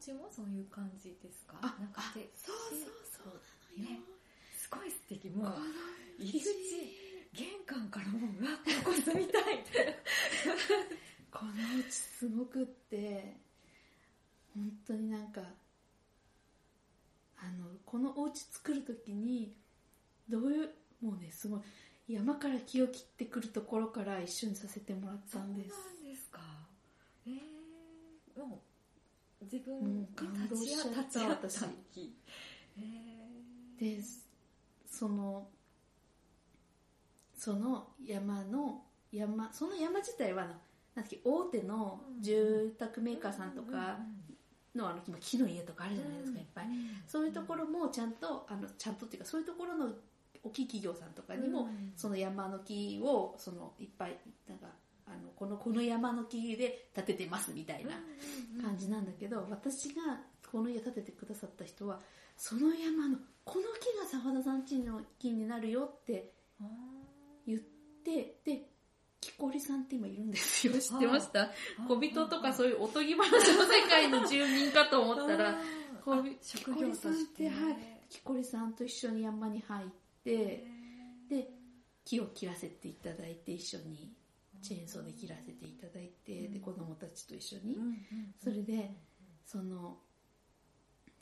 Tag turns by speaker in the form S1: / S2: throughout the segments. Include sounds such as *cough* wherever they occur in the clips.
S1: 家もそういう感じですか？
S2: あ
S1: なんか
S2: あ
S1: で
S2: そうそうそうなのよ、
S1: ね。すごい素敵。もう入り口玄関からもううわここ住みたいって。
S2: このうちすごくって本当になんかあのこのお家作る時にどういうもうねすごい山から木を切ってくるところから一緒にさせてもらったんです。
S1: そうなんですか。えー、もう自分に立ち会った
S2: 私
S1: 日え
S2: でそのその山の山その山自体はななんだっけ大手の住宅メーカーさんとかのあの今木の家とかあるじゃないですかいっぱい。そういうところもちゃんとあのちゃんとっていうかそういうところの大きい企業さんとかにも、その山の木をそのいっぱいなんかあのこのこの山の木で建ててますみたいな感じなんだけど、私がこの家建ててくださった人はその山のこの木が澤田さん家の木になるよって言ってで木こりさんって今いるんですよ。知ってました？*laughs* 小人とかそういうおとぎ話の世界の住民かと思ったらこう
S1: 職業として
S2: 木こりさんってはい。木こりさんと一緒に山に入ってで木を切らせていただいて一緒にチェーンソーで切らせていただいてで子供たちと一緒に。それでその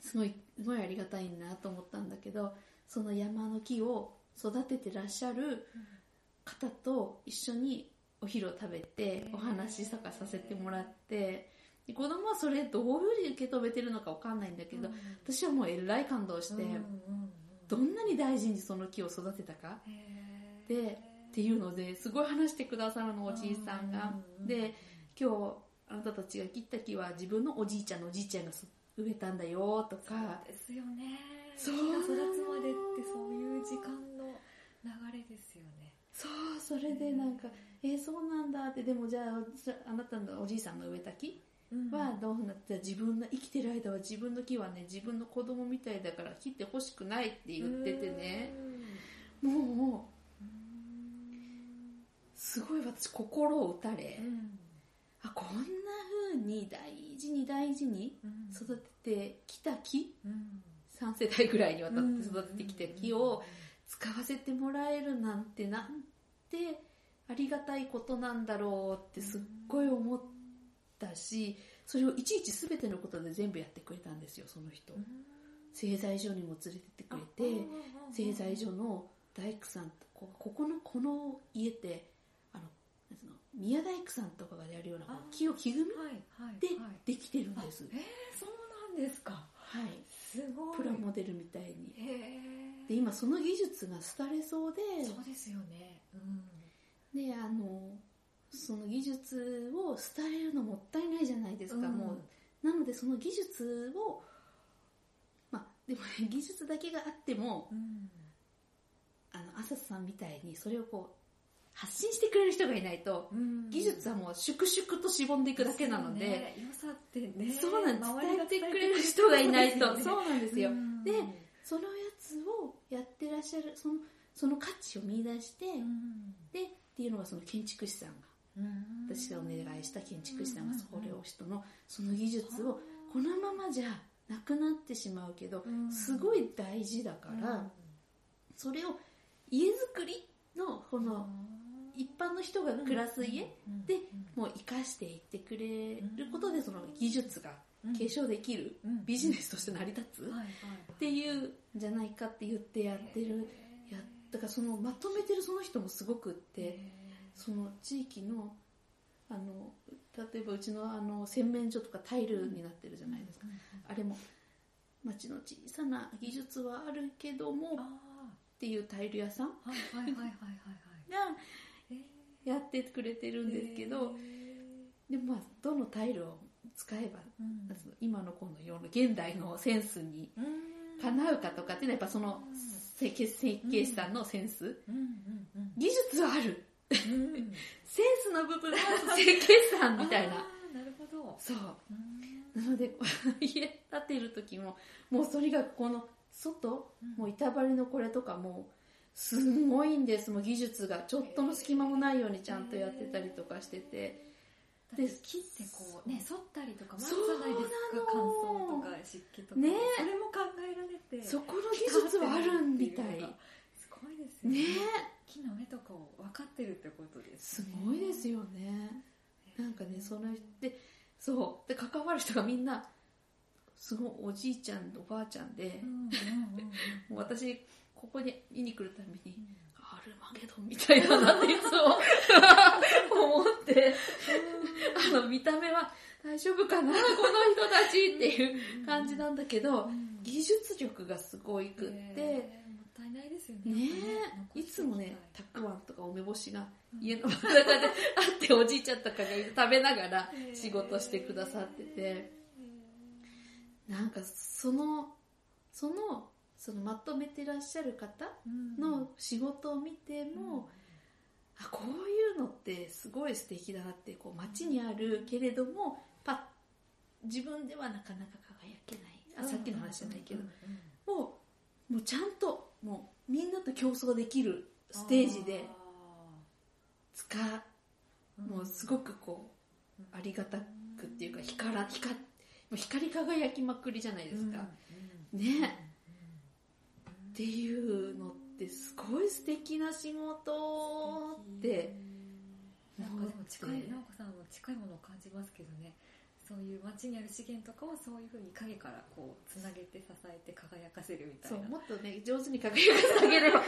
S2: すごいすごいありがたいなと思ったんだけどその山の木を育ててらっしゃる方と一緒にお昼を食べてお話とかさせてもらってで子供はそれどういうふうに受け止めてるのかわかんないんだけど、私はもうえらい感動して、どんなに大事にその木を育てたか。でっていうのですごい話してくださるのおじいさんが、で今日あなたたちが切った木は自分のおじいちゃんのおじいちゃんが植えたんだよとか。
S1: ですよね。
S2: そう。
S1: 木が育つまでってそういう時間の流れですよね。
S2: そうそれでなんか、えーそうなんだって。でもじゃあじゃああなたのおじいさんが植えた木はどうなって自分の生きてる間は自分の木はね自分の子供みたいだから切ってほしくないって言っててね。もうすごい私心を打たれ、あこんな風に大事に大事に育ててきた木3世代ぐらいにわたって育ててきた木を使わせてもらえるなんてなんてありがたいことなんだろうってすっごい思ったしそれをいちいち全てのことで全部やってくれたんですよその人。製材所にも連れてってくれて製材所の大工さん。とこここのこの家ってあの宮大工さんとかがやるような木を木組みで
S1: はい。
S2: できてるんです。
S1: えー、そうなんですか。
S2: はい。
S1: すごい。
S2: プラモデルみたいに。
S1: へえ
S2: で今その技術が廃れそうで。
S1: そうですよね。うん。
S2: であのその技術を廃れるのもったいないじゃないですか、
S1: うん。
S2: もうなのでその技術をまあでもね *laughs* 技術だけがあっても
S1: うん。
S2: あの朝さんみたいにそれをこう発信してくれる人がいないと
S1: うん。
S2: 技術はもう粛々としぼんでいくだけなので、
S1: ね良さってね。
S2: そうなんです。伝えてくれる人がいないと。
S1: そう
S2: なんですよ、
S1: うん。
S2: でそのやつをやってらっしゃるそのその価値を見出して、
S1: うん。
S2: でっていうのがその建築士さんが
S1: うん。
S2: 私がお願いした建築士さんがそれを人のその技術をこのままじゃなくなってしまうけど
S1: うん。
S2: すごい大事だからそれを家づくりのこの一般の人が暮らす家でもう生かしていってくれることでその技術が継承できる
S1: うん。
S2: ビジネスとして成り立つっていうんじゃないかって言ってやってる。やだからそのまとめてるその人もすごくってその地域のあの例えばうちのあの洗面所とかタイルになってるじゃないですか、あれも町の小さな技術はあるけどもっ
S1: あ
S2: ていうタイル屋さん
S1: あはいはいはいはいはいはい。
S2: がやってくれてるんですけど、でもまあどのタイルを使えば、
S1: うん。
S2: 今のこの世の現代のセンスに
S1: うん
S2: かなうかとかっていうのはやっぱその設計設計士さんのセンス、技術はある。
S1: うん。うん
S2: センスの部分は *laughs* 設計士さんみたいな。
S1: あーなるほど。
S2: そう。
S1: うん。
S2: なので *laughs* 家建てる時ももうとにかくこの外、もう板張りのこれとかもすんごいんです。もう技術がちょっとの隙間もないようにちゃんとやってたりとかしてて。
S1: だって木ってこうね反ったりとかもある
S2: そう
S1: じゃないですか乾燥ととか、
S2: ね。
S1: それも考えられて
S2: そこの技術はあるんみたい。
S1: すごいですよね。
S2: ね。
S1: 木の目とかを分かってるってことです
S2: す
S1: ね
S2: ごいですよね。なんかねそのでそう。で関わる人がみんなすごいおじいちゃんおばあちゃんで
S1: う、んうんうんうん。*laughs*
S2: 私ここに見に来るたびにアルマゲドンみたいだなっていつも *laughs* 思って。あの見た目は大丈夫かなこの人たちっていう感じなんだけど
S1: うん。
S2: 技術力がすごいくって、
S1: ねえもったいないですよね。
S2: ねい。つもね
S1: 残
S2: たくあんとか梅干しが家の中であっておじいちゃんとかが食べながら仕事してくださってて。
S1: へ
S2: なんかそのそのそのまとめてらっしゃる方
S1: え
S2: の仕事を見ても、あこういうのってすごい素敵だなってこう街にあるけれどもパッ自分ではなかなか輝けない。あさっきの話じゃないけど、もうもうちゃんともうみんなと競争できるステージで使う。もうすごくこうありがたくっていうか光ら光もう光り輝きまくりじゃないですか、ねっていうのってすごい素敵な仕事って。
S1: なんかでも近い直子さんも近いものを感じますけどね。そういう街にある資源とかをそういうふうに影からこうつなげて支えて輝かせるみたいな。
S2: そうもっとね上手に輝かせてあげれば本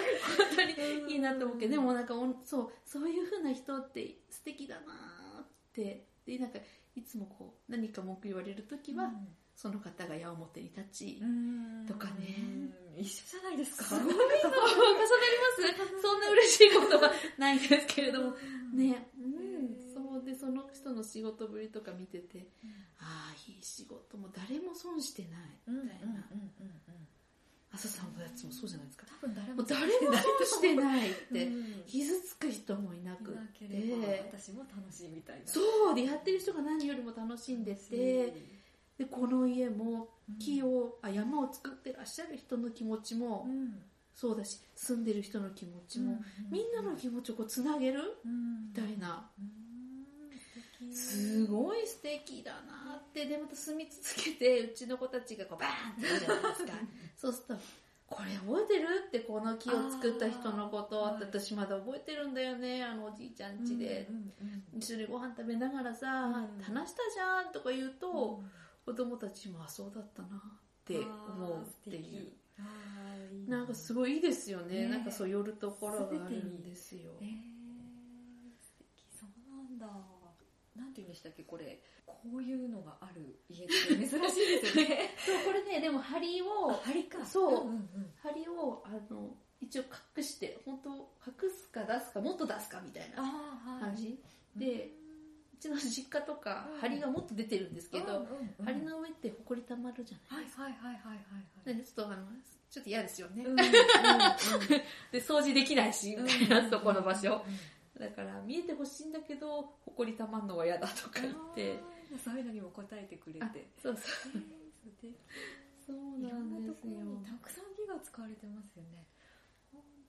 S2: 当にいいなと思うけどでもなんかおんそうそういう風な人って素敵だなって。でなんかいつもこう何か文句言われる時は、その方が矢面に立ち、
S1: うん。
S2: とかね。
S1: うん一緒じゃないですか。
S2: すごいの重な。りますそんな嬉しいことはないんですけれども。ね、うん、そうでその人の仕事ぶりとか見ててああいい仕事。も誰も損してない
S1: うん
S2: みたいな。朝さんのやつもそうじゃないですか。
S1: 多分誰も
S2: 誰も損してないって
S1: うん。
S2: 傷つく人もいなくて。
S1: 私も楽しいみたいな。
S2: そうでやってる人が何よりも楽しんでてでこの家も木をあ山を作ってらっしゃる人の気持ちも
S1: うん。
S2: そうだし住んでる人の気持ちも、みんなの気持ちをこうつなげる
S1: うん。
S2: みたいな、
S1: うん。
S2: すごい素敵だなって。でまた住み続けてうちの子たちがこうバーンって言うじゃないですか。*laughs* そうすると「これ覚えてる?」ってこの木を作った人のこと私まだ覚えてるんだよねあのおじいちゃん家で。
S1: うんうんうん
S2: 一緒にご飯食べながらさ、
S1: うん。
S2: 話したじゃんとか言うと、子供たちもあそうだったなって思うっていう。な。んかす
S1: ごい
S2: ごいいいですよね。
S1: ね
S2: なんかそう寄るところがあるんですよ。
S1: えー、素敵そうなんだ。なんて言うんでしたっけこれ。こういうのがある家って珍しいですよね。*laughs*
S2: そうこれねでも針を
S1: 針か。
S2: そう。ん
S1: ん
S2: 針をあの一応隠して本当隠すか出すかもっと出すかみたいな実家とか
S1: うん。
S2: 針がもっと出てるんですけど、
S1: うんうんうん
S2: 針の上ってほこりたまるじゃないですか、
S1: はいはいはいはいはい
S2: ちょっとあのちょっと嫌ですよね、
S1: うんうんうん *laughs*
S2: で掃除できないしみたいな、
S1: うん
S2: そこの場所だから見えてほしいんだけどほこりたまんのは嫌だとか言って。
S1: そういうのにも答えてくれ
S2: あ
S1: て
S2: そうそう。
S1: えー *laughs*
S2: そう
S1: いろ
S2: なん
S1: んなとこ
S2: ですよ
S1: ろにたくさん木が使われてますよね。本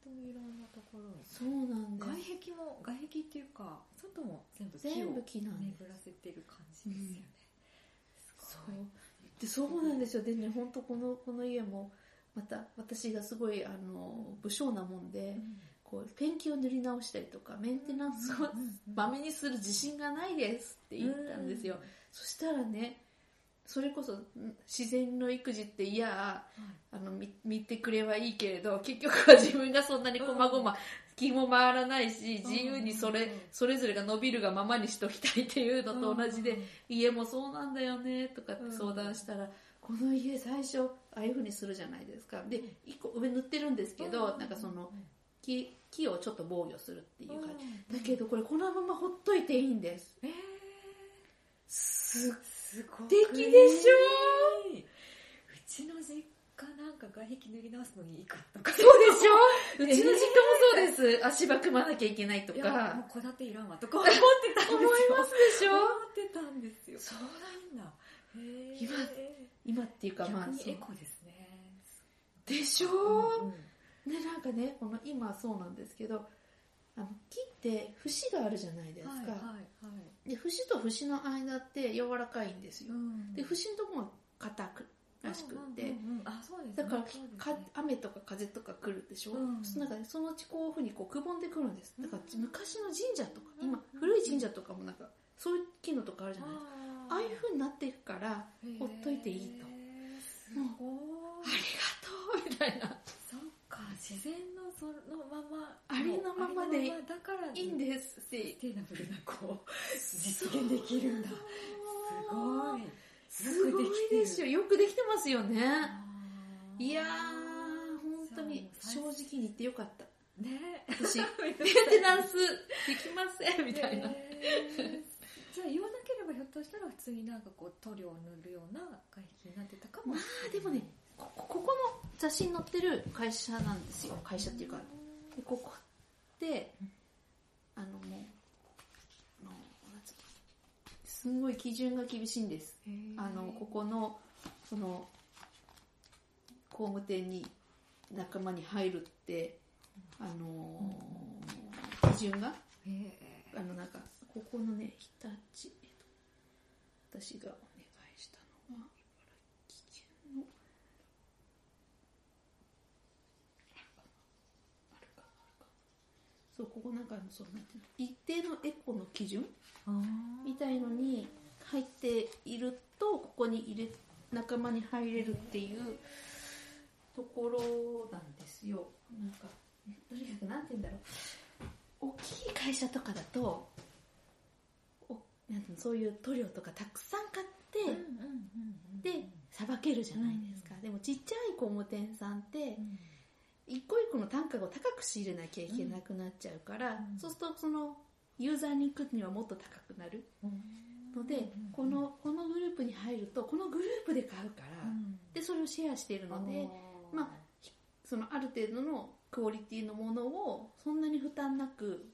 S1: 当にいろんなところに。
S2: そうなん
S1: 外
S2: です。
S1: 壁も外壁っていうか外も全部木
S2: 全部
S1: を
S2: 木なんです。
S1: 巡らせてる感じですよね、す
S2: そ
S1: ごい。う。
S2: でそうなんですよ。でね本当このこの家もまた私がすごいあの武将なもんで、こうペンキを塗り直したりとかメンテナンスをまめにする自信がないですって言ったんですよ、そしたらねそれこそん自然の育児ってい。やあの見見てくれはいいけれど結局は自分がそんなにこまごま気も回らないし自由にそれ,、
S1: うん。
S2: それぞれが伸びるがままにしときたいっていうのと同じで、家もそうなんだよねとかって相談したら、この家最初ああいう風にするじゃないですか。で一個上塗ってるんですけど、なんかその木木をちょっと防御するっていう感じ、だけどこれこのままほっといていいんです。
S1: えー、
S2: すっ
S1: すごい
S2: 素敵でし
S1: ょ？うちの実家なんか外壁塗り直すのにいいかとか。
S2: そうでしょ？*laughs* うちの実家もそうです。足場組まなきゃいけないと
S1: いやも
S2: か
S1: う戸建ていらんわとか。思ってたんですよ
S2: 思いますでしょ？
S1: 思ってたんですよ。そうなんだ。
S2: 今今っていうかまあ
S1: 逆にエコですね。
S2: でしょ？
S1: うんうん
S2: でなんかねこの今そうなんですけどあの木って節があるじゃないですか、
S1: はいはいはい
S2: で節と節の間って柔らかいんですよ、
S1: うん。
S2: で節のところが硬くらしくっ
S1: あそうですね。
S2: だから
S1: ね。
S2: か雨とか風とか来るでしょ、
S1: うん。
S2: そなんかねそのうちこういうふうにこうくぼんでくるんです。だから
S1: うん
S2: 昔の神社とか
S1: うん。
S2: 今古い神社とかもなんかそういう機能とかあるじゃないですか。
S1: あ
S2: ああいうふうになっていくからほっといていいと。も
S1: ごい。
S2: ありがとうみたいな。
S1: そっか自然のそのまま
S2: ありいいんですって
S1: ステイナブルなこう実現できるんだ。すごい。
S2: すごいですよ。よくできてますよね。いやー本当に正直に言ってよかった。
S1: ね。
S2: 私 *laughs* メンテナンスできませんみたいな、
S1: じゃあ言わなければひょっとしたら普通になんかこう塗料を塗るような外壁になってたかも。
S2: まあでもねここここの雑誌に載ってる会社なんですよ。会社っていうかでここってあのもうあのなんごい基準が厳しいんです。あのここのその工務店に仲間に入るってあのー基準があのなんかここのね日立私がお願いしたのは茨城県のあるかなあるかなそうここなんかそうなんて一定のエコの基準みたいのに入っているとここに入れ仲間に入れるっていうところなんですよ。なんかとにかくなんて言うんだろう。大きい会社とかだとおなんそういう塗料とかたくさん買って、
S1: うんうんうんうん。
S2: でさばけるじゃないですか、でもちっちゃい工務店さんって
S1: うん
S2: 一個一個の単価を高く仕入れなきゃいけなくなっちゃうから、
S1: うん。
S2: そうするとそのユーザーに行くにはもっと高くなる。ので、
S1: うん。
S2: このこのグループに入るとこのグループで買うから、
S1: うん。
S2: でそれをシェアしているのでまあそのある程度のクオリティのものをそんなに負担なく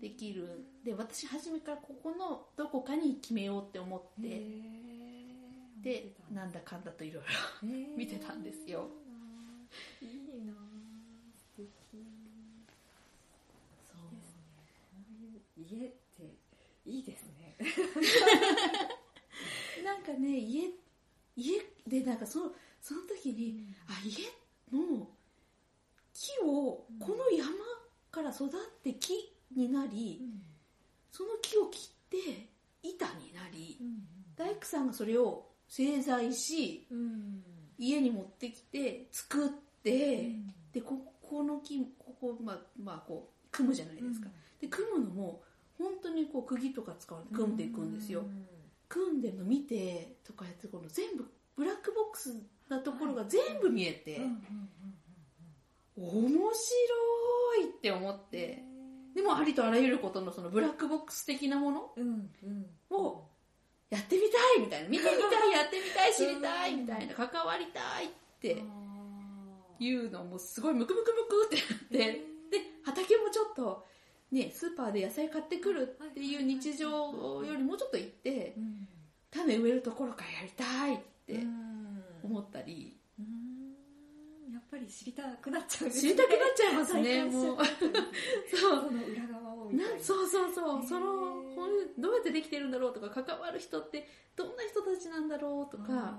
S2: できる。で私初めからここのどこかに決めようって思ってでなんだかんだといろいろ見てたんですよ
S1: いいな素敵。
S2: そう
S1: ですね。こういう家っていいですね。*laughs*
S2: なんかね家家でなんかそのその時に、あ家の木を
S1: うん。
S2: この山から育って木になり、その木を切って板になり大工さんがそれを製材し
S1: うん
S2: 家に持ってきて作って、でここの木ここまあまあこう組むじゃないですか、で組むのも本当にこう釘とか使われて組んでいくんですよ、組んでるの見てとかやってこの全部ブラックボックスなところが全部見えて、
S1: うんうんうん
S2: 面白いって思って。でもありとあらゆることのそのブラックボックス的なもの
S1: うんうん。
S2: をやってみたいみたいな。見てみたいやってみたい *laughs* 知りたいみたいな。関わりたいっていうのもすごいムクムクムクってなって。で畑もちょっとねスーパーで野菜買ってくるっていう日常よりもうちょっと行って
S1: うん
S2: 種植えるところからやりたいって
S1: うん。
S2: 思ったり。
S1: うん。やっぱり知りたくなっちゃうんです
S2: 知りたくなっちゃいますねもう。
S1: う *laughs*
S2: そう。
S1: その裏側をみたいな。
S2: なそうそうそう、そのどうやってできてるんだろうとか関わる人ってどんな人たちなんだろうとか。
S1: あ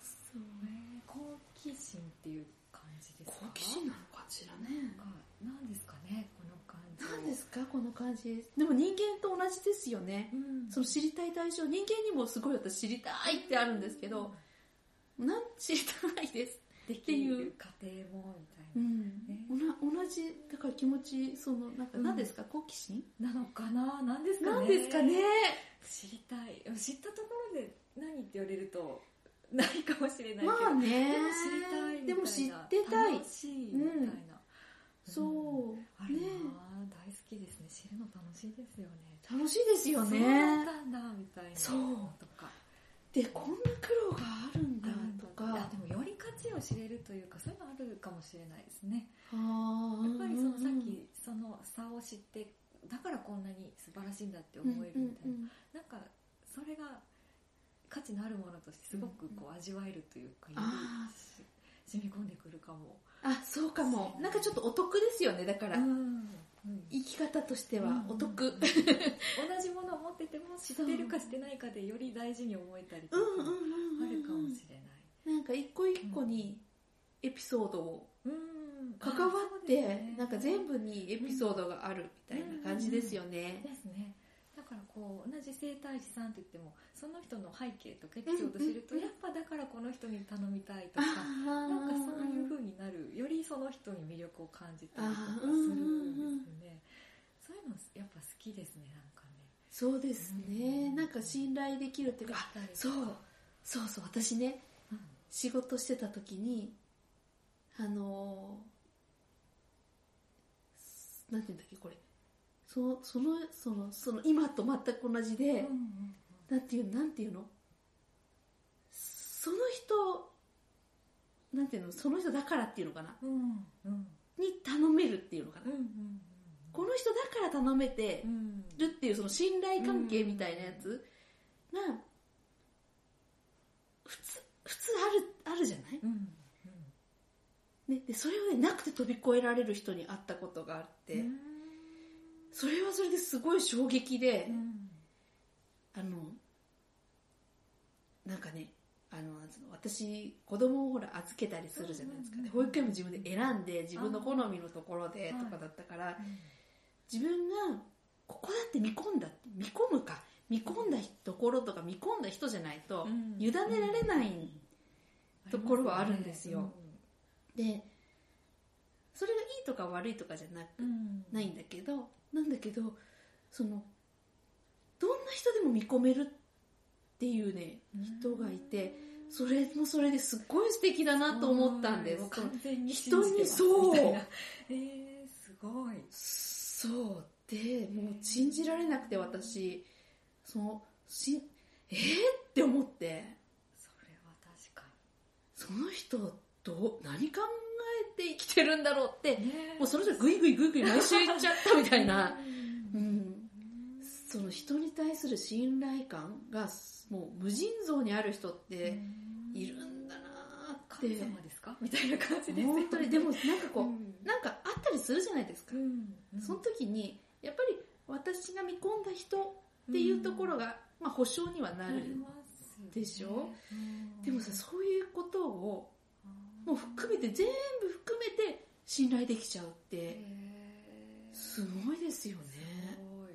S2: そう
S1: ーへー好奇心っていう感じですか？
S2: 好奇心なのかしらね。
S1: なんですかね？この感じ。
S2: 何ですか？この感じ。でも人間と同じですよね。
S1: うん。
S2: その知りたい対象。人間にもすごい私知りたいってあるんですけど。なん。知りたいです。
S1: で
S2: ていう。
S1: 過程もみ
S2: うん。同じだから気持ちそのなんか
S1: うん
S2: 何ですか、好奇心？
S1: ななのかな？なんですかね？
S2: なんですかね？
S1: 知りたい。知ったところで何って言われるとないかもしれないけど、
S2: まあね。
S1: でも知りたいみたいな。
S2: でも知ってたい。
S1: 楽しいみたいな、
S2: そう、
S1: あるな、
S2: ね。
S1: 大好きですね。知るの楽しいですよね。
S2: 楽しいですよ
S1: そうだ
S2: ね
S1: ったんだみたいな。
S2: そう。
S1: のとか
S2: でこんな苦労があるんだとか。
S1: あでもより価値を知れるというかそういうのあるかもしれないですね。
S2: あ
S1: やっぱりそのさっ
S2: うん
S1: きその差を知ってだからこんなに素晴らしいんだって思えるみたいな、
S2: うんうん
S1: なんかそれが価値のあるものとしてすごくこう味わえるというか、よ
S2: あ
S1: りし染み込んでくるかも、
S2: あそうかも。なんかちょっとお得ですよねだから、
S1: うん
S2: 生き方としてはお得、
S1: う *laughs* ん同じものを持ってても知ってるかしてないかでより大事に思えたりとか
S2: うんうんうんうん
S1: あるかもしれない、
S2: なんか生一個にエピソードを
S1: うん。
S2: 関わって、なんか全部にエピソードがあるみたいな感じですよね。
S1: ですね。だからこう同じ生態師さんって言ってもその人の背景とかエピソード知ると、やっぱだからこの人に頼みたいとか
S2: あ
S1: なんかそういう
S2: う
S1: 風になるよりその人に魅力を感じたりとかするんですね。そういうのやっぱ好きですねなんかね。
S2: そうですね。
S1: うん。
S2: なんか信頼できるっていうか、あそう、そうそう、私ね、
S1: うん
S2: 仕事してた時に、あのーなんて言うんだっけ、これ。そその、その、その、今と全く同じで、
S1: うんうん
S2: なんていう、なんていうの？その人、なんていうの、その人だからっていうのかな？
S1: うんうん。
S2: に頼めるっていうのかな、
S1: うんうん
S2: この人だから頼めて
S1: うん。
S2: るっていうその信頼関係みたいなやつが、普通、普通ある、あるじゃない、
S1: うん
S2: ね、で、それをね、なくて飛び越えられる人に会ったことがあっそれですごい衝撃で、
S1: うん。
S2: あの、なんかね、あの、私、子供をほら預けたりするじゃないですか。で保育園も自分で選んで、自分の好みのところでとかだったから、自分が、ここだって見込んだって、見込むか、見込んだところとか見込んだ人じゃないと、
S1: うん。
S2: 委ねられないところはあるんですよ。で、それがいいとか悪いとかじゃなく、
S1: うん。
S2: ないんだけど、なんだけど、その、どんな人でも見込めるっていうね、人がいて、それもそれですっごい素敵だなと思ったんです。
S1: 完全に
S2: 人にそう。
S1: えー、すごい。
S2: そう。で、もう信じられなくて私、その、し、えー、って思って、
S1: それは確か
S2: その人、どう、何考えて生きてるんだろうって、もうその人グイグイグイグイ毎週言っちゃったみたいな、
S1: う
S2: うん。ん。その人に対する信頼感が、もう無尽蔵にある人っているんだなーって。
S1: 神様ですか？みたいな感じです
S2: 本当に、でもなんかこう、
S1: うん。
S2: なんかあったりするじゃないですか。
S1: うん。
S2: その時に、やっぱり私が見込んだ人っていうところが、まあ保証にはなる。でしょ？
S1: うん。
S2: でもさ、そういうことを、もう含めて、全部含めて信頼できちゃうって、すごいですよね。
S1: すごい。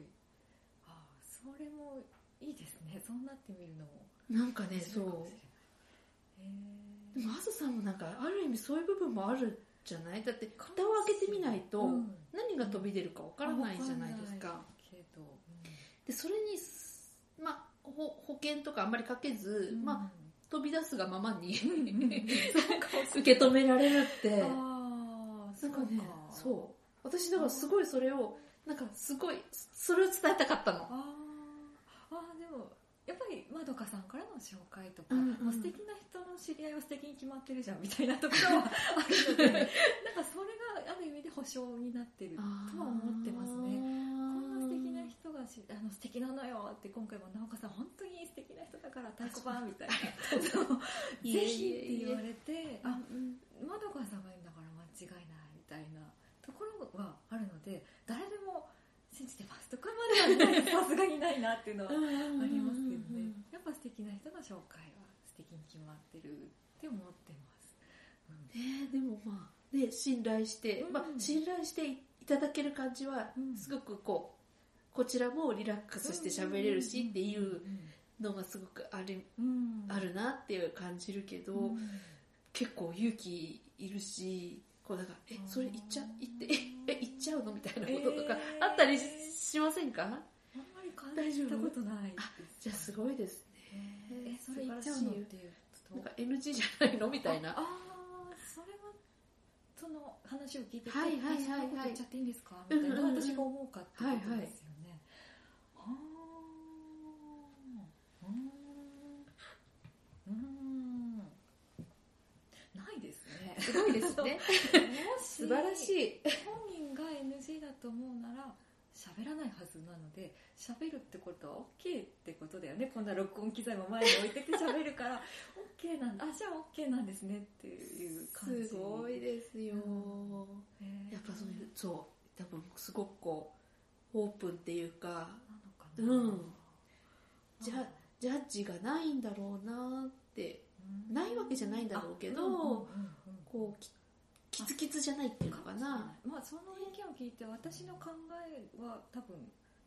S1: あそれもいいですね。そうなってみるのも。
S2: なんかね、そう。
S1: へ
S2: でも、あずさんもなんか、ある意味そういう部分もあるじゃない？だって、蓋を開けてみないと、
S1: うん。
S2: 何が飛び出るかわからないじゃないですか。
S1: わ。ん。
S2: で、それに、まあ、保保険とかあんまりかけず、
S1: うん。
S2: まあ、飛び出すがままに *laughs* 受け止められるって、
S1: あー
S2: なんかね、
S1: そ
S2: そう。う。私だからすごいそれを、なんかすごい、それを伝えたかったの。
S1: あー。あーでもやっぱりまどかさんからの紹介とか、
S2: うんうん。
S1: 素敵な人の知り合いは素敵に決まってるじゃんみたいなところはあるので *laughs* なんかそれがある意味で保証になってるとは思ってますね。こんな素敵な人がしあの素敵なのよって今回も直岡さん本から太鼓判みたいな。ぜひって言われてあ
S2: うん。
S1: まどかさんがいいんだから間違いないみたいなところはあるので誰でも信じてますとかまではさすがにないなっていうのはありますけどね。やっぱ素敵な人の紹介は素敵に決まってるって思ってます、うん。
S2: ねでもまあ、ね、信頼して、
S1: うん。
S2: まあ、信頼していただける感じは
S1: うん、
S2: すごくこう、こちらもリラックスして喋れるしっていうのがすごくある、
S1: うん。
S2: あるなっていう感じるけど、
S1: うん。
S2: 結構勇気いるし、こうだから、え、それ言っちゃ、言って、え、え、言っちゃうの？みたいなこととか
S1: えー。
S2: あったりしませんか？
S1: あんまり感じたことない
S2: あじゃあすごいですね。
S1: えそれ言っちゃうの？っていうと
S2: なんか NG じゃないの？みたいな。
S1: ああーそれはその話を聞いてて、
S2: はいはいはいはい。
S1: あそんなこと言っちゃっていいんですか？みたいな、
S2: うんうんうん
S1: 私が思うかってことですよね、はあうーんうーんないです
S2: ごいですね。*laughs* 素晴らしい。
S1: 本人が NG だと思うなら喋らないはずなので喋るってことは OK ってことだよね。こんな録音機材も前に置いてて *laughs* 喋るから OK なんだ。あじゃあ OK なんですねっていう感じ。
S2: すごいですよ。
S1: へー。
S2: やっぱそういう、そう、多分すごくこう、オープンっていうか、
S1: なのかな。
S2: うん。じゃジャッジがないんだろうなって、ないわけじじゃないんだろうけど、
S1: うんうんうんうん
S2: こうきキツキツじゃないっていうのかな。
S1: まあその意見を聞いて私の考えは多分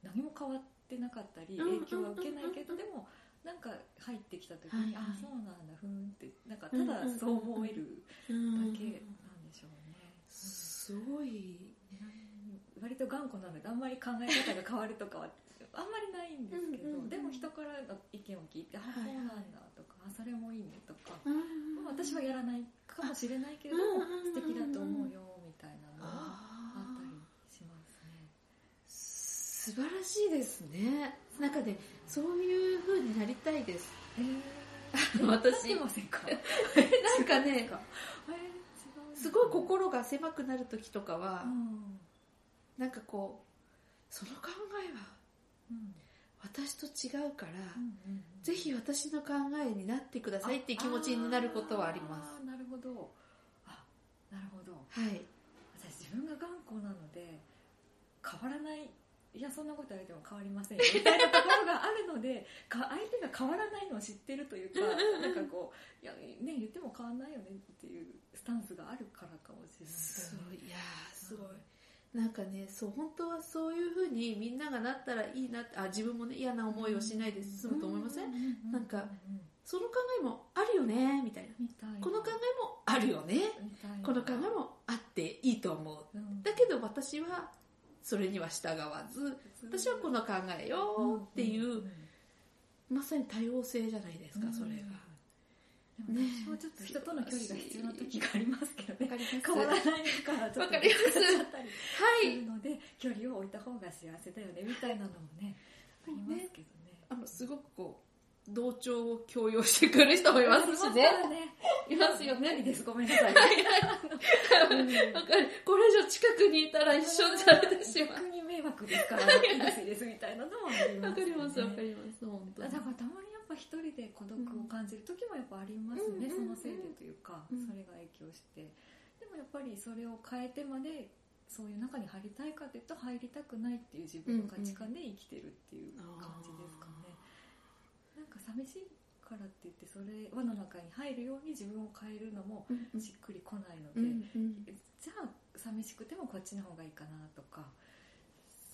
S1: 何も変わってなかったり
S2: うん
S1: 影響は受けないけどでもなんか入ってきた時に、
S2: はいはい。
S1: あそうなんだふーんってなんかただそう思えるだ
S2: うん
S1: けなんでしょうね、
S2: すごい
S1: うん割と頑固なのであんまり考え方が変わるとかはあんまりないんですけど、
S2: うんうんうん。
S1: でも人からの意見を聞いて、あそうなんだとかあそれもいいねとか、
S2: うん
S1: まあ私はやらないかもしれないけれど素敵だと思うよみたいなのはあ
S2: あ
S1: ったり
S2: ー
S1: しますね。
S2: 素晴らしいですね。なんかねそういう風になりたいです。
S1: え *laughs*
S2: 私。
S1: なってませんか？*laughs*
S2: なんかね
S1: す
S2: ごい心が狭くなる時とかは、
S1: うん。
S2: なんかこうその考えは
S1: うん
S2: 私と違うから、ぜひ私の考えになってくださいっていう気持ちになることはあります。
S1: なるほど。あなるほど。
S2: はい。
S1: 私自分が頑固なので変わらないいやそんなこと言われても変わりませんよ。みたいなところがあるのでか相手が変わらないのを知ってるというかなんかこういやね言っても変わらないよねっていうスタンスがあるからかもしれない。
S2: すごい。いやーすごいなんかねそう本当はそういうふうにみんながなったらいいなってあ自分もね嫌な思いをしないで済むと思いません、
S1: ん
S2: なんか
S1: うん
S2: その考えもあるよねみたいな。この考えもあるよね。この考えもあっていいと思う。
S1: うん。
S2: だけど私はそれには従わず私はこの考えよっていう、まさに多様性じゃないですか、それが。
S1: でも私もちょっと人との距離が必要な時がありますけどね。変わらないからちょっと
S2: わか
S1: っちゃったり
S2: はい
S1: するので距離を置いた方が幸せだよねみたいなのもねありますけどね。
S2: あのすごくこう同調を強要してくる人もいますしね。いますよね。
S1: 何です？ごめんなさい。
S2: わかる。*laughs* これ以上近くにいたら一緒にされてしまう。
S1: 逆に迷惑ですから *laughs* いいですいいですみたいなのもありますよね。
S2: わかりますわかります。本当に。
S1: だからたまにぱ一人で孤独を感じる時もやっぱありますね、
S2: うん
S1: そのせいでというか、
S2: うん。
S1: それが影響して。でもやっぱりそれを変えてまでそういう中に入りたいかというと入りたくないっていう自分の価値観で生きてるっていう感じですかね、なんか寂しいからって言ってそれ輪の中に入るように自分を変えるのも
S2: うんうん。
S1: しっくりこないので、
S2: うんうん。
S1: じゃあ寂しくてもこっちの方がいいかなとか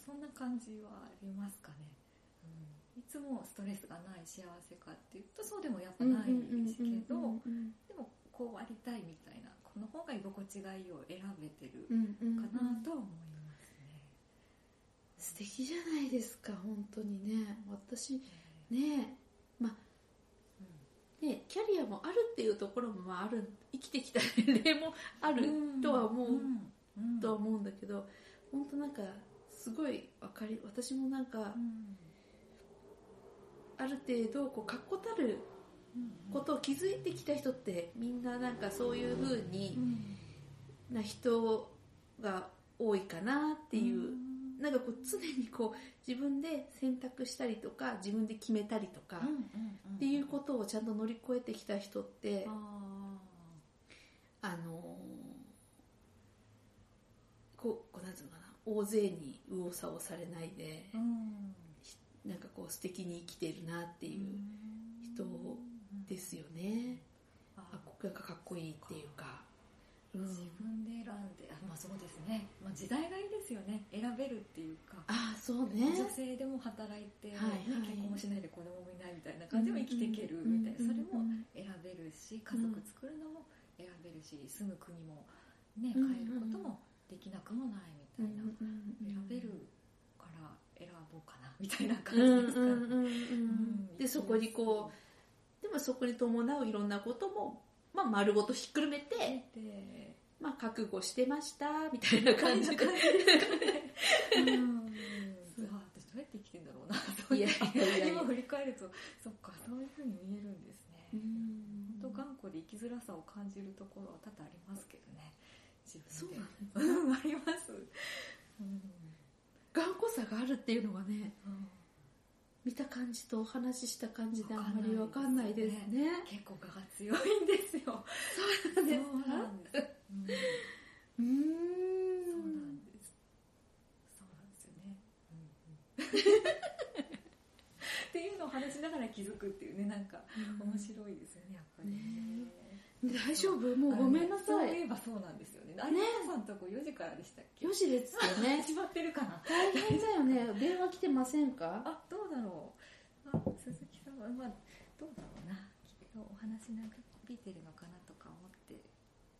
S1: そんな感じはありますかね、うん、いつもストレスがない幸せかっていうとそうでもやっぱないですけど、でもこうありたいみたいなこの方が居心地がいいを選べてるかなとは思いますね、
S2: 素敵じゃないですか本当にね。私ねまあねキャリアもあるっていうところもまあある生きてきた年齢もあるとは思う、
S1: うん。うん。
S2: とは思うんだけど本当なんかすごいわかり私もなんか
S1: うん
S2: ある程度こう確固たることを気づいてきた人ってみんななんかそういう風にな人が多いかなっていう、なんかこう常にこう自分で選択したりとか自分で決めたりとか、っていうことをちゃんと乗り越えてきた人って
S1: あ
S2: あのーこうこうなんていうのかな大勢に右往左往されないで
S1: ーうん
S2: なんかこう素敵に生きてるなっていう人ですよね、
S1: あ
S2: なんかかっこいいっていうか、うん、
S1: 自分で選んであまあそうですね、まあ、時代がいいですよね。選べるっていうか。
S2: あそうね。
S1: 女性でも働いて、
S2: はい
S1: ね
S2: はい
S1: 結婚もしないで子供もいないみたいな感じでも生きていけるみたいな、それも
S2: うん
S1: 選べるし家族作るのも選べるし住む国も、ね、
S2: うん
S1: 変えることもできなくもないみたいな、選べる選ぼうかなみたいな感じで
S2: でそこにこうでもそこに伴ういろんなことも、まあ、丸ごとひっくるめて、
S1: で
S2: まあ、覚悟してましたみたいな感じで
S1: どうやって生きてんだろうな。
S2: いや
S1: 今振り返ると、そっか、そういうふうに見えるんですね。
S2: うん
S1: 本当頑固で生きづらさを感じるところは多々ありますけどね。自
S2: そう
S1: 分
S2: な
S1: で。
S2: んです
S1: うん、あります。うん。
S2: 頑固さがあるっていうのがね
S1: うん。
S2: 見た感じとお話しした感じであんまりわかんないですね。
S1: 結構我が強いんですよ。
S2: そうなんです
S1: そうなんそうん。なんです。そうなんですよね。*laughs* っていうのを話しながら気づくっていうね、なんか面白いですよね、やっぱりね。
S2: 大丈夫？もうごめんなさ
S1: そう
S2: い
S1: いえばそうなんですよね。有馬さんとこ4時からでしたっけ
S2: ？4時ですよね *laughs*
S1: 始まってるかな？
S2: 大変だよね電話来てませんか？
S1: あ、どうだろう。あ、鈴木さんは、まあ、どうだろうな。きっとお話長引いてるのかなとか思って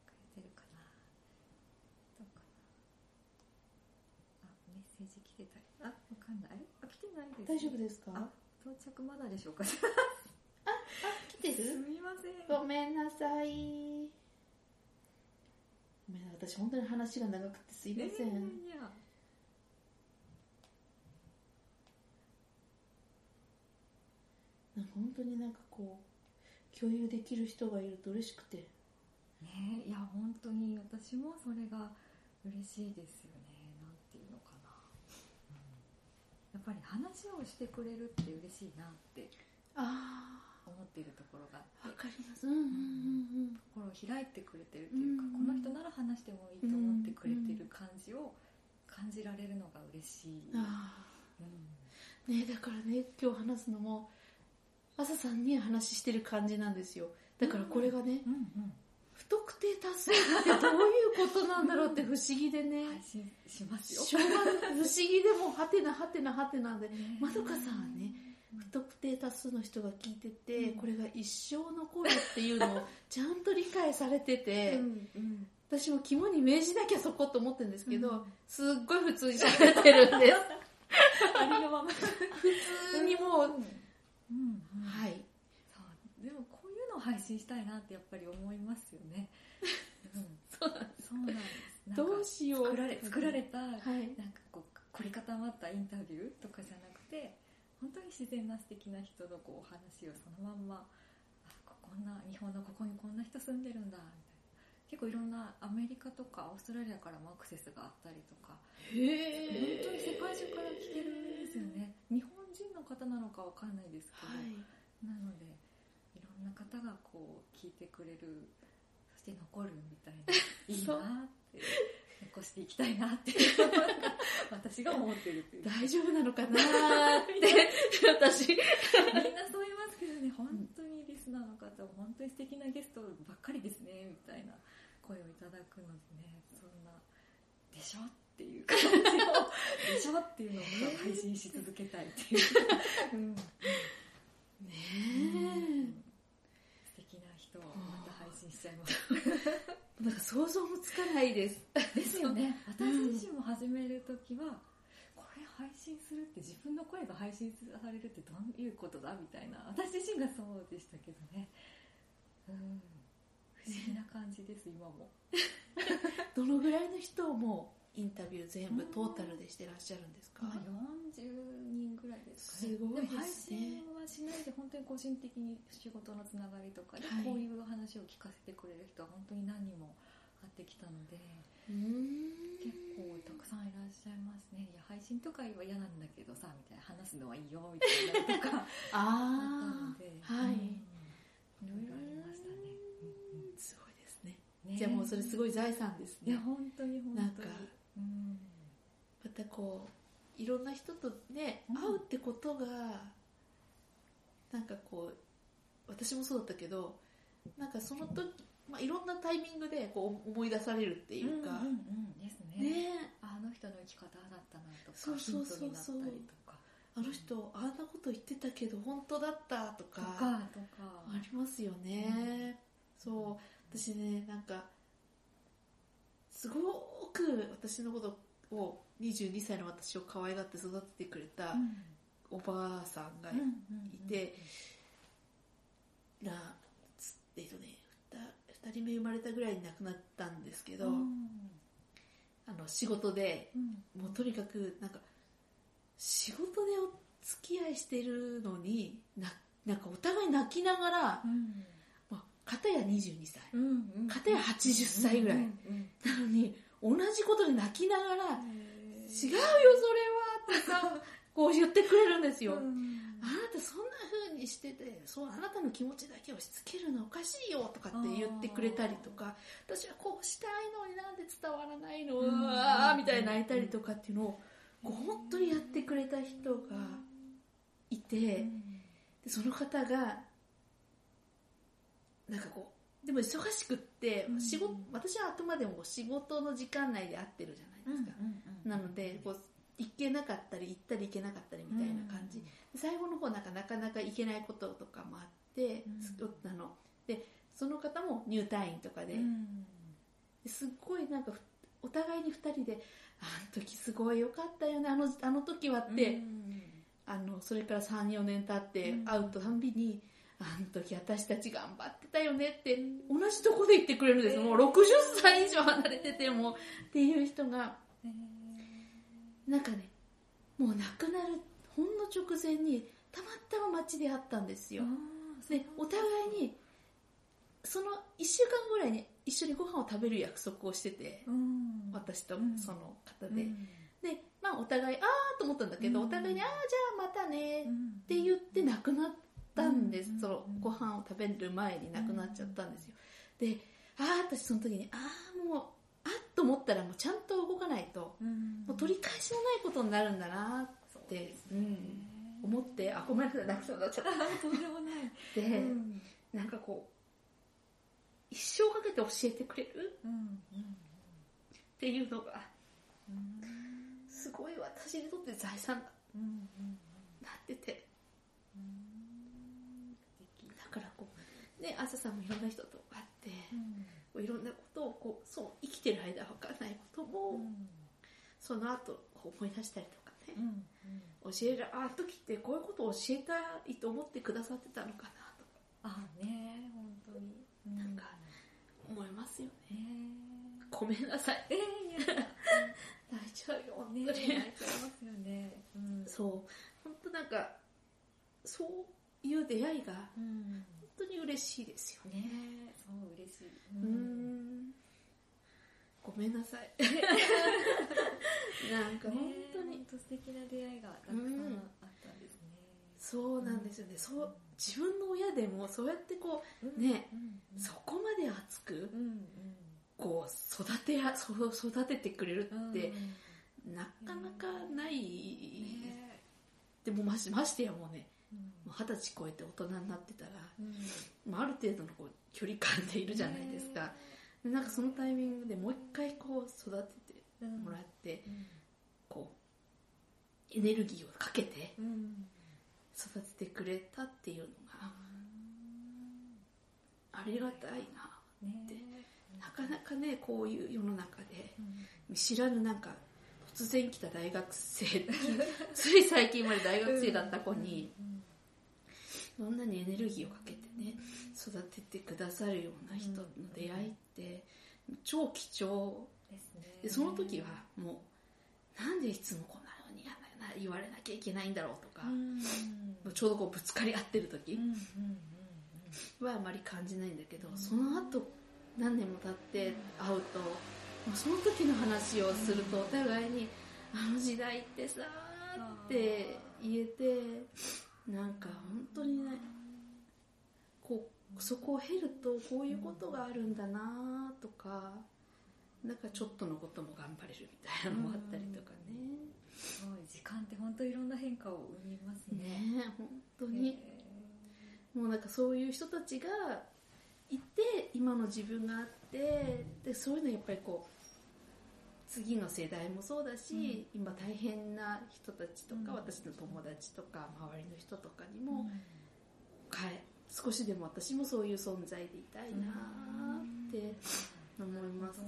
S1: くれてるかな。どうかな。あ、メッセージ来てたり。あ、わかんない。あ、来てないです、
S2: 大丈夫ですか？
S1: あ、到着まだでしょうか？す。
S2: 来てる
S1: みません。
S2: ごめんなさい。ごめんな私本当に話が長くてすいません、
S1: いやいや
S2: なんか本当になんかこう共有できる人がいると嬉しくて。
S1: ねいや本当に私もそれが嬉しいですよね。なんていうのかな、やっぱり話をしてくれるって嬉しいなって。
S2: あ
S1: 思っているところが
S2: あわ
S1: あって
S2: かります。うんうんうん
S1: 心を開いてくれてるっていうか、
S2: うん
S1: この人なら話してもいいと思ってくれてる感じを感じられるのが嬉しい、
S2: うん。ねだからね今日話すのも朝さんに話してる感じなんですよ。だからこれがね、
S1: うんうん
S2: 不特定多数ってどういうことなんだろうって不思議でね、*laughs*
S1: 配信しますよ。
S2: しょうがない。不思議でもはてなはてなはてなんでまどかさんはね不特定多数の人が聞いてて、
S1: うん。
S2: これが一生残るっていうのをちゃんと理解されてて、
S1: うんうん。
S2: 私も肝に銘じなきゃそこと思ってるんですけど、
S1: うん。
S2: すっごい普通に喋ってるんです。
S1: ありのまま。
S2: 普通にもう、
S1: う。んうん。
S2: はい。
S1: でもこういうのを配信したいなってやっぱり思いますよね、うん、
S2: そうなんです。どうしよう。
S1: 作られ作られた、
S2: はい。
S1: なんかこう凝り固まったインタビューとかじゃなくて本当に自然な素敵な人のこうお話をそのまんまあここんな日本のここにこんな人住んでるんだみたいな。結構いろんなアメリカとかオーストラリアからもアクセスがあったりとか。本当に世界中から聞けるんですよね日本人の方なのかわかんないですけど、
S2: はい。
S1: なのでいろんな方がこう聞いてくれるそして残るみたいな *laughs* いいなって残していきたいなって。*laughs* 私が思ってるっていう。
S2: 大丈夫なのかなーって。私
S1: みんなそう言いますけどね。本当にリスナーの方は本当に素敵なゲストばっかりですねみたいな声をいただくのでね。そんなでしょっていう感じをでしょっていうのを配信し続けたいっていう、うん。
S2: ね
S1: 素敵な人をまた配信しちゃいます。
S2: え *laughs* なんか想像もつかないです。
S1: ですよね。私自身も始める時は、これ配信するって自分の声が配信されるってどういうことだみたいな。私自身がそうでしたけどね。うん。不思議な感じです今も。*laughs*
S2: どのぐらいの人をもうインタビュー全部トータルでしてらっしゃるんですか、
S1: まあ40人ぐらいですかね。
S2: すごいですね。
S1: も配信はしないで本当に個人的に仕事のつながりとかで
S2: はい。
S1: こういう話を聞かせてくれる人は本当に何人も会ってきたので、結構たくさんいらっしゃいますねいや配信とかは嫌なんだけどさみたいな話すのはいいよみたいなのとか *laughs* あ
S2: あ
S1: ったので
S2: あはい、
S1: うんいろいろありましたね。
S2: すごいですね。
S1: ね
S2: じゃあもうそれすごい財産ですね。
S1: いや本当に本当に。
S2: なんか
S1: うん
S2: またこういろんな人とね
S1: うん。
S2: 会うってことがなんかこう私もそうだったけどなんかその時、まあ、いろんなタイミングでこう思い出されるっていうか、
S1: うんうんうん。ですね。
S2: ね。
S1: あの人の生き方だったなとか
S2: そうそうそうそう。あの人あんなこと言ってたけど本当だったとか
S1: とかとか。
S2: ありますよね、そう。私ねなんかすごく私のことを22歳の私を可愛がって育ててくれたおばあさんがいてなつえっとね 2, 人目生まれたぐらいに亡くなったんですけど、あの仕事でもうとにかくなんか仕事でお付き合いしてるのにななんかお互い泣きながら、まあ、片や22歳。片や80歳ぐらい。なのに同じことで泣きながら「違うよそれは」ってさこう言ってくれるんですよ、あなたそんな風にしててそうあなたの気持ちだけ押し付けるのおかしいよとかって言ってくれたりとか私はこうしたいのになんで伝わらないの、
S1: うん。
S2: うわーみたいに泣いたりとかっていうのをこう本当にやってくれた人がいて、でその方がなんかこでも忙しくって、
S1: うん。
S2: 仕事私はあくまでも仕事の時間内で会ってるじゃないですか、なのでこう行けなかったり行ったり行けなかったりみたいな感じ、最後の方なんかなかなか行けないこととかもあって、
S1: うん。
S2: のでその方も入退院とかで,、ですっごいなんかふお互いに2人で「あの時すごい良かったよねあのあの時は」って、あのそれから34年経って
S1: うん。
S2: 会うとたんびに「あの時私たち頑張ってたよね」って同じとこで言ってくれるんです、
S1: えー。
S2: もう60歳以上離れててもっていう人がなんかねもう亡くなるほんの直前にたまたま街で会ったんですよ。でお互いにその1週間ぐらいに一緒にご飯を食べる約束をしてて私と
S1: うん。
S2: その方で、でまあお互いああと思ったんだけど、
S1: うん。
S2: お互いにああじゃあまたね
S1: っ
S2: って言って亡くなったんです、
S1: うん
S2: そのご飯を食べる前に亡くなっちゃったんですよ。でああ私その時にああもうあっと思ったらもうちゃんと動かないと、もう取り返しのないことになるんだなって、うん、思ってあごめんなさい泣きそうになっちゃった。
S1: とんでもない。
S2: で、
S1: うん。
S2: なんかこう一生かけて教えてくれる
S1: うん
S2: っていうのが
S1: うん
S2: すごい私にとって財産だ
S1: うんうん。
S2: なっててからこうね朝さんもいろんな人と会って、こういろんなことをこうそう生きてる間分からないことも、その後思い出したりとかね、教えるああの時ってこういうことを教えたいと思ってくださってたのかなと。か
S1: あね本当に。
S2: なんか思いますよね。
S1: ね。
S2: ごめんなさい。
S1: えーいや。
S2: 泣いちゃうよ本
S1: ね泣いちゃいますよね。うん。
S2: そう。本当なんかそういう出会いが
S1: うん。
S2: 本当に嬉しいですよ。ね。
S1: ねそう嬉しい。
S2: うん。ごめんなさい。なんか本当に、
S1: 素敵な出会いがたくさんあったんですね。
S2: そうなんですよね、そう自分の親でもそうやってこ
S1: うん。
S2: ねそこまで熱くこう育てやそう育ててくれる
S1: うん。
S2: ってなかなかない、
S1: ね。
S2: でもましましてやもうね二十歳超えて大人になってたら、
S1: うん。
S2: まあ、ある程度のこう距離感でいるじゃないですか、でなんかそのタイミングでもう一回こう育てて
S1: うん。
S2: もらって、
S1: うん。
S2: こうエネルギーをかけて
S1: うん。
S2: 育ててくれたっていうのがありがたいな
S1: ね
S2: なかなかねこういう世の中で知らぬなんか突然来た大学生つい最近まで大学生だった子に
S1: うん
S2: そんなにエネルギーをかけてね育ててくださるような人の出会いって超貴重
S1: ですね。
S2: でその時はもうなんでいつもこんなのにやな言われなきゃいけないんだろうとか
S1: う、ん。
S2: ちょうどこうぶつかり合ってる時はあまり感じないんだけど、
S1: うん。
S2: その後何年も経って会うと、その時の話をするとお互いに「あの時代ってさ」って言えてなんか本当にねこうそこを経るとこういうことがあるんだなとかなんかちょっとのことも頑張れるみたいなのもあったりとかね。
S1: すごい時間って本当いろんな変化を生みますね。
S2: ねえ本当に、もうなんかそういう人たちがいて今の自分があってでそういうのやっぱりこう次の世代もそうだし、今大変な人たちとか、
S1: うん。
S2: 私の友達とか周りの人とかに
S1: うん。
S2: も、かえ少しでも私もそういう存在でいたいなって思います、
S1: そ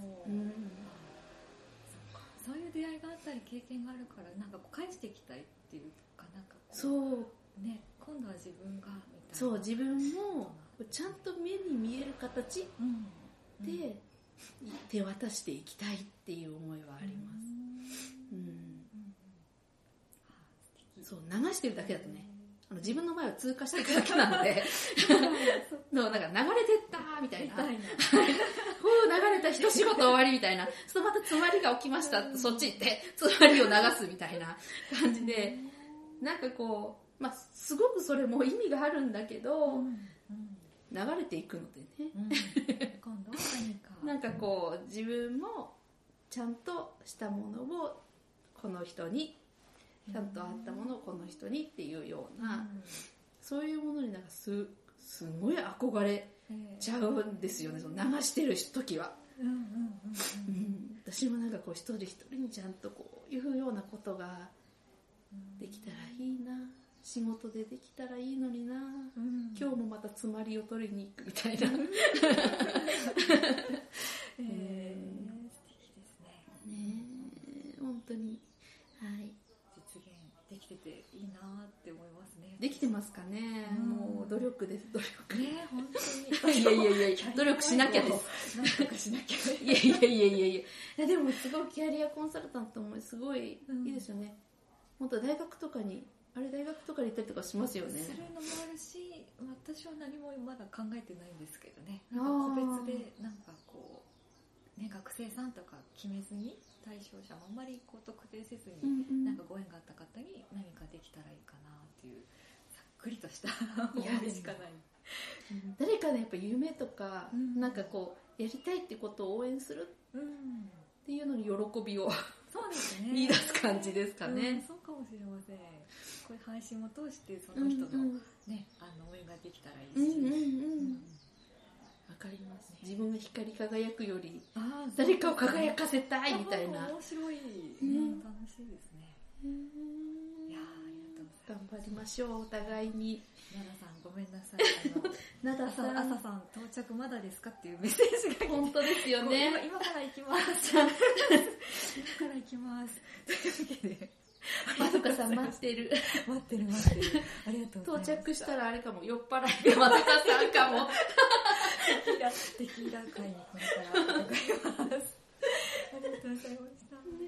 S1: う。いう出会いがあったり経験があるからなんかこう返していきたいっていうかなんか
S2: そう。
S1: ね今度は自分がみたいな。
S2: そう自分もちゃんと目に見える形
S1: うん。
S2: で手渡していきたいっていう思いはあります、うん。そう流してるだけだとねあの自分の前を通過していくだけなので *laughs* のなんか流れてったみたいな。
S1: みたいな。
S2: ふう流れた一仕事終わりみたいな。そうまた詰まりが起きましたってそっち行って詰まりを流すみたいな感じで。なんかこう、まあ、すごくそれも意味があるんだけど、
S1: うん。
S2: 流れていくのでね。
S1: うん。今度は何か
S2: なんかこう自分もちゃんとしたものをこの人にちゃんとあったものをこの人にっていうような、そういうものになんかすすごい憧れちゃうんですよね、その流してる時は。私もなんかこう一人一人にちゃんとこういうようなことができたらいいな仕事でできたらいいのにな、
S1: うん。
S2: 今日もまたつまりを取りに行くみたいな。*laughs* ね
S1: えー素敵ですね。
S2: え。本当に。はい。
S1: 実現できてていいなって思いますね。
S2: できてますかね、
S1: うん。
S2: もう努力です。努力。
S1: ね本当に。*laughs*
S2: いやいやいやいや努力しなきゃです。
S1: なんとかしなきゃ
S2: いや。いやいやいやいやでもすごいキャリアコンサルタントもすごいいいですよね、本当大学とかにあれ大学とかに行ったりとかしますよね。
S1: するのもあるし私は何もまだ考えてないんですけどね。
S2: あー。
S1: なんか個別でなんかこう、ね、学生さんとか決めずに対象者もあんまりこう特定せずに、
S2: うんうん。
S1: なんかご縁があった方に何かできたらいいかなっていうざっくりとした思
S2: い
S1: しかない。
S2: 誰かのやっぱ夢とか、
S1: うん。
S2: なんかこうやりたいってことを応援する
S1: うん。
S2: っていうのに喜びを
S1: そうですね。*laughs*
S2: 見出す感じですか
S1: うん
S2: ね、
S1: そうかもしれませんこういう配信を通してその人の、
S2: うん
S1: ねあの応援ができたらいいし、
S2: うんうんうん。
S1: うん。
S2: わかります自分が光り輝くより誰かを輝かせたいみたいな。
S1: あ面白い、ね
S2: ね。
S1: 楽しいですね。
S2: うん。
S1: いやーありがとうございます。
S2: 頑張りましょうお互いに。
S1: 奈々さんごめんなさい。あの
S2: なだ
S1: 朝
S2: さん。
S1: 朝さん到着まだですかっていうメッセージが
S2: 本当ですよ
S1: 今
S2: ね *laughs*
S1: 今から行きます。*laughs* 今から行きます。*laughs* というわけで
S2: まどかさん待ってる。
S1: 待ってる待ってる。ありがとう
S2: 到着したらあれかも酔っ払いでまどかさんかも。
S1: テキーラテキーラ会にこれから伺います。ありがとうございました